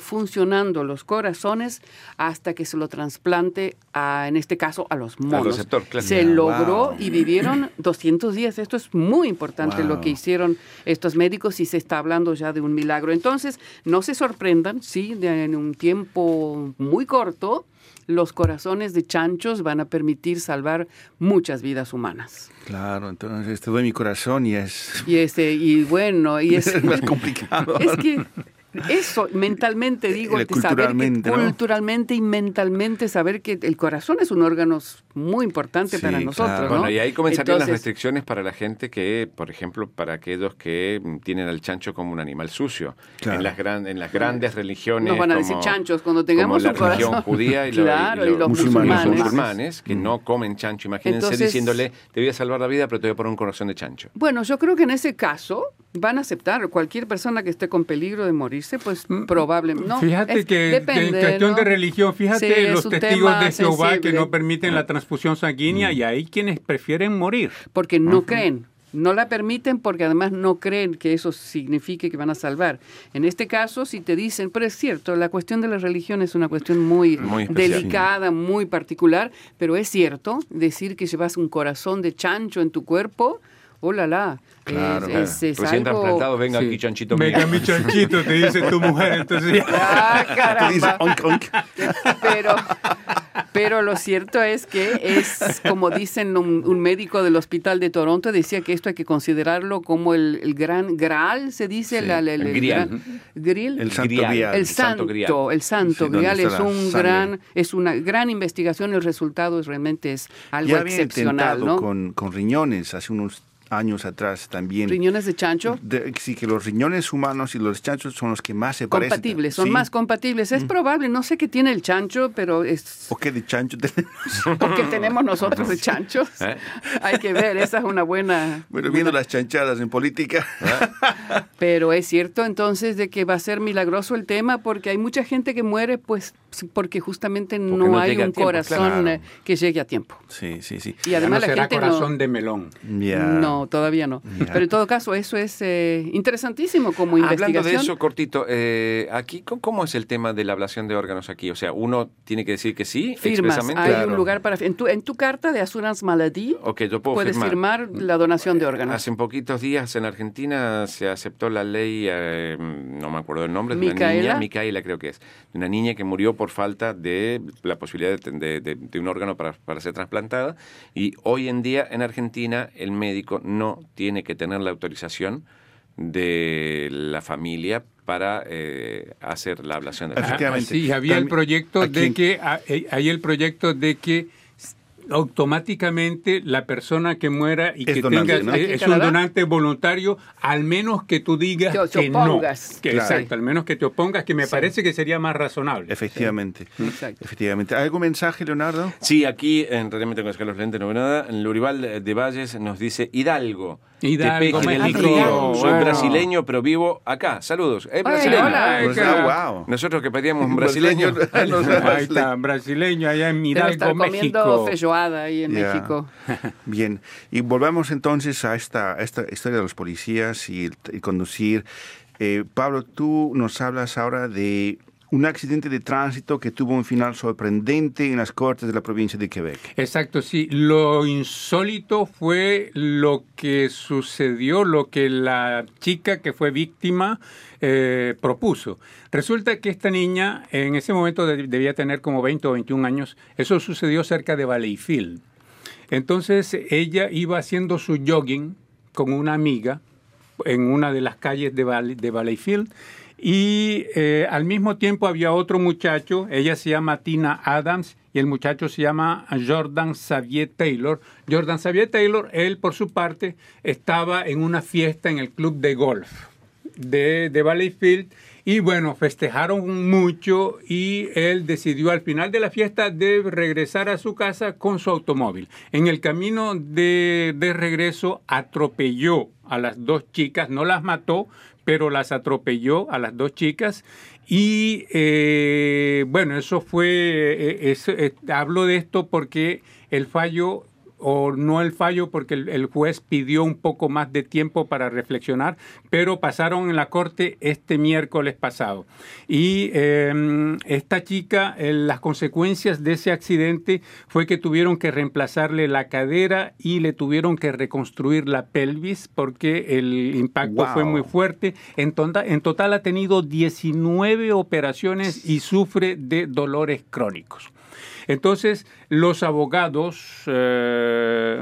funcionando los corazones hasta que se lo trasplante a, en este caso, a los monos. receptor, claro. Se logró y vivieron 200 días. Esto es muy importante lo que hicieron estos médicos y se está hablando ya de un milagro. Entonces, no se sorprendan, sí, de- en un tiempo muy corto, los corazones de chanchos van a permitir salvar muchas vidas humanas. Claro, entonces te doy mi corazón y es, Y este, y bueno, y es, *laughs* es más complicado. *laughs* es que eso, mentalmente digo, Eh, de saber que culturalmente, ¿no? culturalmente y mentalmente saber que el corazón es un órgano muy importante Sí, para nosotros, claro. ¿no? Bueno, y ahí comenzarían las restricciones para la gente que, por ejemplo, para aquellos que mm, tienen al chancho como un animal sucio. Claro. En, las gran- en las grandes religiones. Nos van a como- decir chanchos cuando tengamos como un la religión judía y, lo- Claro, y y los musulmanes. que no comen chancho. Imagínense Entonces- diciéndole, te voy a salvar la vida, pero te voy a poner un corazón de chancho. Bueno, yo creo que en ese caso van a aceptar cualquier persona que esté con peligro de morirse, pues probablemente. No, fíjate es- que depende, en cuestión ¿no? de religión, fíjate los testigos de Jehová que no permiten la transfusión sanguínea y hay quienes prefieren morir. porque no creen. No la permiten porque además no creen que eso signifique que van a salvar. En este caso, si te dicen, pero es cierto, la cuestión de la religión es una cuestión muy, Muy delicada, muy particular, pero es cierto decir que llevas un corazón de chancho en tu cuerpo, oh la la, Claro, es, es- es Recién algo- trasplantado, venga Sí. aquí, chanchito. Venga, mi chanchito, te dice tu mujer, entonces ya. *laughs* Ah, Te dice, caramba. "Onk, onk". pero, pero lo cierto es que es, como dicen un, un médico del hospital de Toronto, decía que esto hay que considerarlo como el, el gran graal, se dice, Sí, la- la- el grial. gran- grial. El santo Grial. grial. El el santo grial. el santo Sí, grial es un sangre. gran, es una gran investigación. El resultado es realmente es algo Ya había excepcional, intentado ¿no? con, con riñones hace unos años atrás también. Riñones de chancho. De- sí, que los riñones humanos y los chanchos son los que más se parecen. Compatibles, son Sí. Mm. más compatibles. Es probable, no sé qué tiene el chancho, pero es ¿O qué de chancho tenemos? *laughs* porque tenemos nosotros de chanchos. ¿Eh? Hay que ver, esa es una buena. Bueno, viendo las chanchadas en política. *laughs* Pero es cierto entonces de que va a ser milagroso el tema porque hay mucha gente que muere pues porque justamente no, no hay un tiempo, corazón claro. eh, que llegue a tiempo. Sí, sí, sí. Y además no la será gente corazón no, de melón. Ya. no, todavía no. Pero en todo caso eso es eh, interesantísimo como Hablando investigación. de eso, cortito, eh, aquí, ¿cómo- ¿cómo es el tema de la ablación de órganos aquí? O sea, uno tiene que decir que sí, Firmas, expresamente. hay Claro. un lugar para en tu en tu carta de Assurance Maladie Ok, yo puedo puedes firmar. firmar. la donación de órganos. Hace poquitos días en Argentina se aceptó la ley, eh, no me acuerdo el nombre, de una niña, Micaela creo que es, de una niña que murió por falta de la posibilidad de, de- de- de un órgano para, para ser trasplantada. Y hoy en día en Argentina el médico no tiene que tener la autorización de la familia para eh, hacer la ablación de Efectivamente. Ah, sí, había el proyecto de que ah, eh, hay el proyecto de que automáticamente la persona que muera y Es que donante, tenga ¿no? eh, es un donante voluntario, al menos que tú digas Que te que no. opongas. Que, Claro. Exacto, al menos que te opongas, que me parece que sería más razonable. Efectivamente. Exacto. Efectivamente. ¿Hay algún mensaje, Leonardo? Sí, aquí en realidad me tengo que sacar los lentes, no veo nada. En Lurival de de Valles nos dice Hidalgo. Hidalgo, Tepeji, México. México. Soy Bueno. brasileño, pero vivo acá. Saludos. Ay, brasileño. hola. Ah, wow. Nosotros que pedíamos *laughs* un brasileño. Ahí está, brasileño, allá en Hidalgo, comiendo México. feijoada ahí en Ya. México. *laughs* Bien, y volvamos entonces a esta, a esta historia de los policías y, el- y conducir. Eh, Pablo, tú nos hablas ahora de un accidente de tránsito que tuvo un final sorprendente en las cortes de la provincia de Quebec. Exacto, sí. Lo insólito fue lo que sucedió, lo que la chica que fue víctima eh, propuso. Resulta que esta niña en ese momento de- debía tener como 20 o 21 años. Eso sucedió cerca de Valleyfield. Entonces ella iba haciendo su jogging con una amiga en una de las calles de Valleyfield y eh, al mismo tiempo había otro muchacho, ella se llama Tina Adams y el muchacho se llama Jordan Xavier Taylor. Jordan Xavier Taylor, él por su parte estaba en una fiesta en el club de golf de, de Valleyfield y bueno, festejaron mucho y él decidió al final de la fiesta de regresar a su casa con su automóvil. En el camino de, de regreso atropelló a las dos chicas, no las mató, pero las atropelló a las dos chicas y eh, bueno, eso fue, eh, eso, eh, hablo de esto porque el fallo o no el fallo porque el, el juez pidió un poco más de tiempo para reflexionar, pero pasaron en la corte este miércoles pasado. Y eh, esta chica, eh, las consecuencias de ese accidente fue que tuvieron que reemplazarle la cadera y le tuvieron que reconstruir la pelvis porque el impacto Wow. fue muy fuerte. En, tonda- en total ha tenido 19 operaciones y sufre de dolores crónicos. Entonces, los abogados, eh,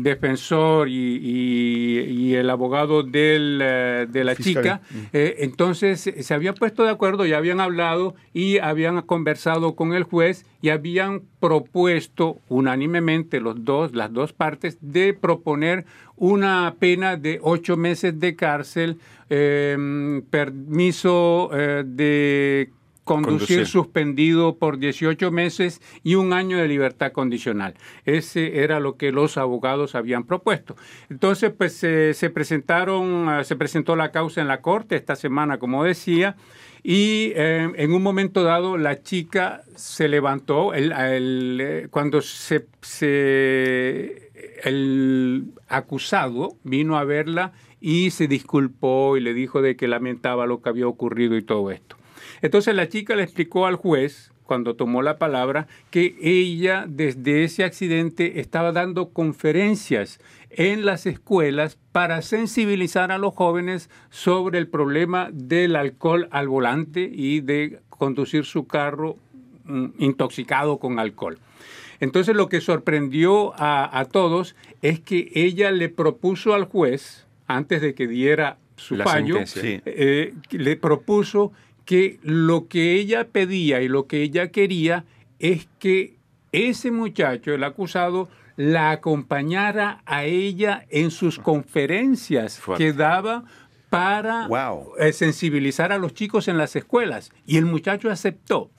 defensor y, y- y el abogado del, eh, de la Fiscal. chica, eh, entonces se habían puesto de acuerdo, ya habían hablado y habían conversado con el juez y habían propuesto unánimemente los dos, las dos partes, de proponer una pena de ocho meses de cárcel, eh, permiso eh, de conducir, Conducir. suspendido por 18 meses y un año de libertad condicional. Ese era lo que los abogados habían propuesto. Entonces, pues se- se presentaron, ah, se presentó la causa en la corte esta semana, como decía, y eh, en un momento dado la chica se levantó, el- el, eh, cuando se, se- el acusado vino a verla y se disculpó y le dijo de que lamentaba lo que había ocurrido y todo esto. Entonces la chica le explicó al juez, cuando tomó la palabra, que ella desde ese accidente estaba dando conferencias en las escuelas para sensibilizar a los jóvenes sobre el problema del alcohol al volante y de conducir su carro mm, intoxicado con alcohol. Entonces lo que sorprendió a, a todos es que ella le propuso al juez, antes de que diera su La fallo, eh, que le propuso que lo que ella pedía y lo que ella quería es que ese muchacho, el acusado, la acompañara a ella en sus conferencias Fuerte. que daba para Wow. eh, sensibilizar a los chicos en las escuelas. Y el muchacho aceptó.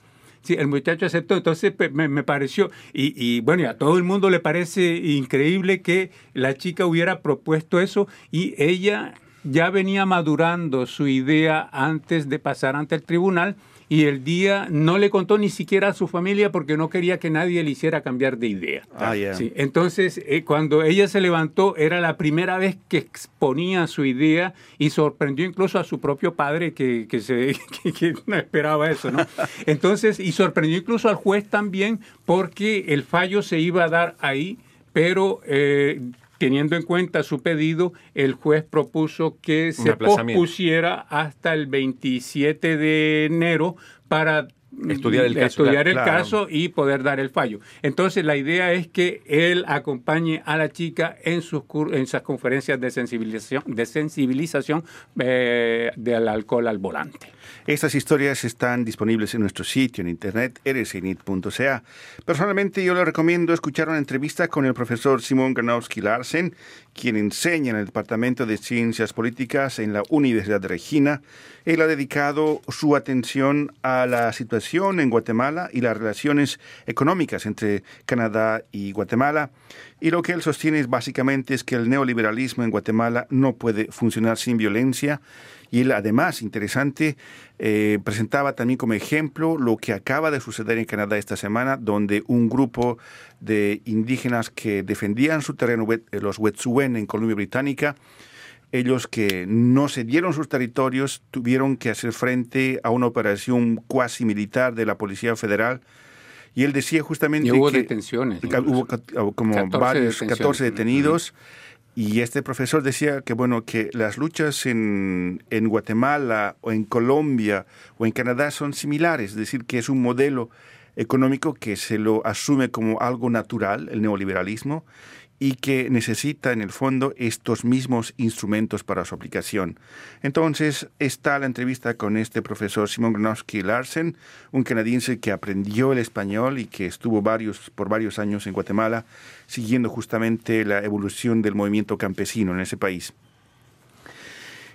Sí, el muchacho aceptó. Entonces me, me pareció, y, y, bueno, y a todo el mundo le parece increíble que la chica hubiera propuesto eso y ella ya venía madurando su idea antes de pasar ante el tribunal y el día no le contó ni siquiera a su familia porque no quería que nadie le hiciera cambiar de idea. Ah. Sí, entonces, eh, cuando ella se levantó, era la primera vez que exponía su idea y sorprendió incluso a su propio padre que, que se, *laughs* que, que no esperaba eso, ¿no? *laughs* Entonces, y sorprendió incluso al juez también porque el fallo se iba a dar ahí, pero eh, teniendo en cuenta su pedido, el juez propuso que se pospusiera hasta el 27 de enero para Estudiar el caso, estudiar el claro. caso y poder dar el fallo. Entonces la idea es que él acompañe a la chica en sus en esas conferencias de sensibilización de sensibilización eh, del alcohol al volante. Estas historias están disponibles en nuestro sitio en internet rcinit.ca. Personalmente yo le recomiendo escuchar una entrevista con el profesor Simón Granowski Larsen, quien enseña en el Departamento de Ciencias Políticas en la Universidad de Regina. Él ha dedicado su atención a la situación en Guatemala y las relaciones económicas entre Canadá y Guatemala. Y lo que él sostiene es básicamente es que el neoliberalismo en Guatemala no puede funcionar sin violencia. Y él además, interesante, eh, presentaba también como ejemplo lo que acaba de suceder en Canadá esta semana, donde un grupo de indígenas que defendían su terreno, eh, los Wet'suwet'en en Columbia Británica, ellos que no cedieron sus territorios tuvieron que hacer frente a una operación cuasi militar de la Policía Federal. Y él decía justamente Y hubo que detenciones, hubo como 14 varios, detenciones. 14 detenidos. Y este profesor decía que bueno que las luchas en, en Guatemala o en Colombia o en Canadá son similares, es decir, que es un modelo económico que se lo asume como algo natural, el neoliberalismo, y que necesita en el fondo estos mismos instrumentos para su aplicación. Entonces está la entrevista con este profesor Simon Gronowski Larsen, un canadiense que aprendió el español y que estuvo varios, por varios años en Guatemala, siguiendo justamente la evolución del movimiento campesino en ese país.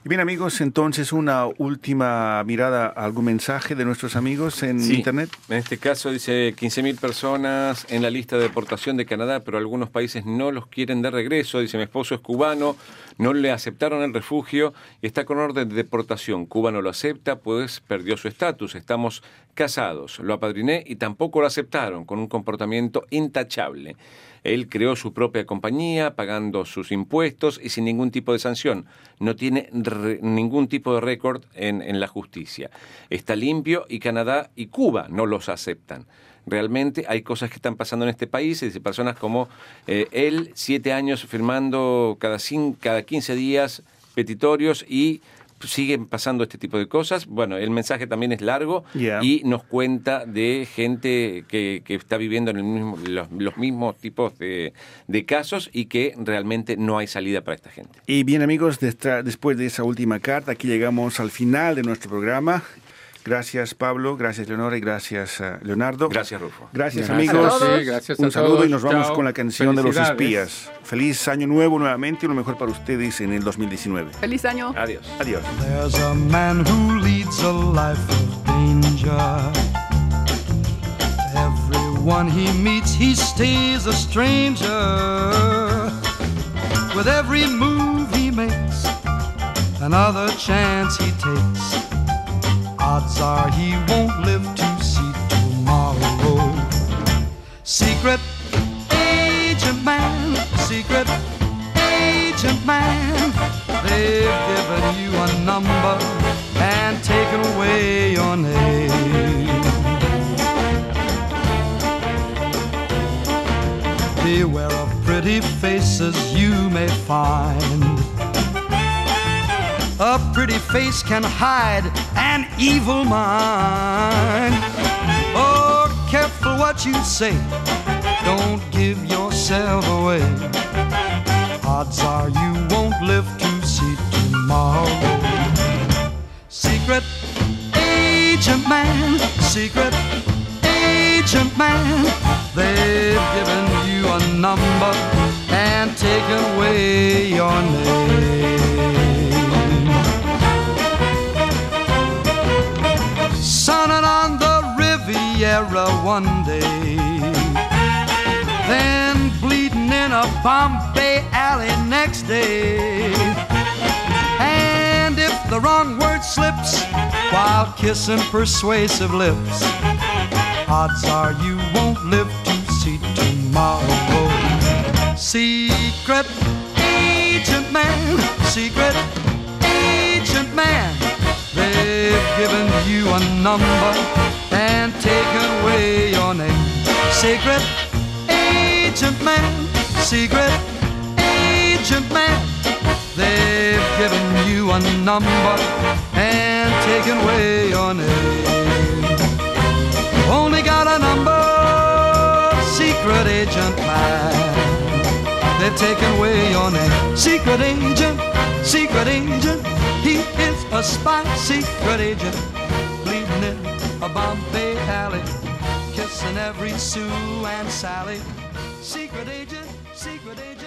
Y bien amigos, entonces una última mirada, algún mensaje de nuestros amigos en Sí. Internet. En este caso dice 15.000 personas en la lista de deportación de Canadá, pero algunos países no los quieren de regreso. Dice, mi esposo es cubano, no le aceptaron el refugio y está con orden de deportación. Cuba no lo acepta, pues perdió su estatus. Estamos casados. Lo apadriné y tampoco lo aceptaron, con un comportamiento intachable. Él creó su propia compañía, pagando sus impuestos y sin ningún tipo de sanción. No tiene ningún tipo de récord en, la justicia. Está limpio y Canadá y Cuba no los aceptan. Realmente hay cosas que están pasando en este país, y personas como eh, él, siete años firmando cada, cin- cada 15 días petitorios y siguen pasando este tipo de cosas. Bueno, el mensaje también es largo Yeah. y nos cuenta de gente que, que está viviendo en el mismo- los, los mismos tipos de, de casos y que realmente no hay salida para esta gente. Y bien amigos, después de esa última carta, aquí llegamos al final de nuestro programa. Gracias Pablo, gracias Leonora y gracias eh, Leonardo. Gracias, Rufo. Gracias Gracias amigos. a todos. Sí, gracias a Un saludo todos. y nos vamos Chao. con la canción de los espías. Feliz año nuevo nuevamente y lo mejor para ustedes en el 2019. Feliz año. Adiós. Adiós. There's a man who leads a life of danger. Everyone he meets, he stays a stranger. With every move he makes, another chance he takes, odds are he won't live to see tomorrow. Secret agent man, secret agent man. They've given you a number and taken away your name. Beware of pretty faces you may find. A pretty face can hide an evil mind. Oh, careful what you say. Don't give yourself away. Odds are you won't live to see tomorrow. Secret agent man, secret agent man. They've given you a number and taken away your name. One day then bleeding in a Bombay alley next day. And if the wrong word slips while kissing persuasive lips, odds are you won't live to see tomorrow. Secret agent man, secret agent man, given you a number and taken away your name. Secret agent man, secret agent man. They've given you a number and taken away your name. Only got a number, secret agent man. They've taken away your name. Secret agent, secret agent. He is a spy, secret agent. Bleeding in a Bombay alley kissing every Sue and Sally. Secret agent, secret agent.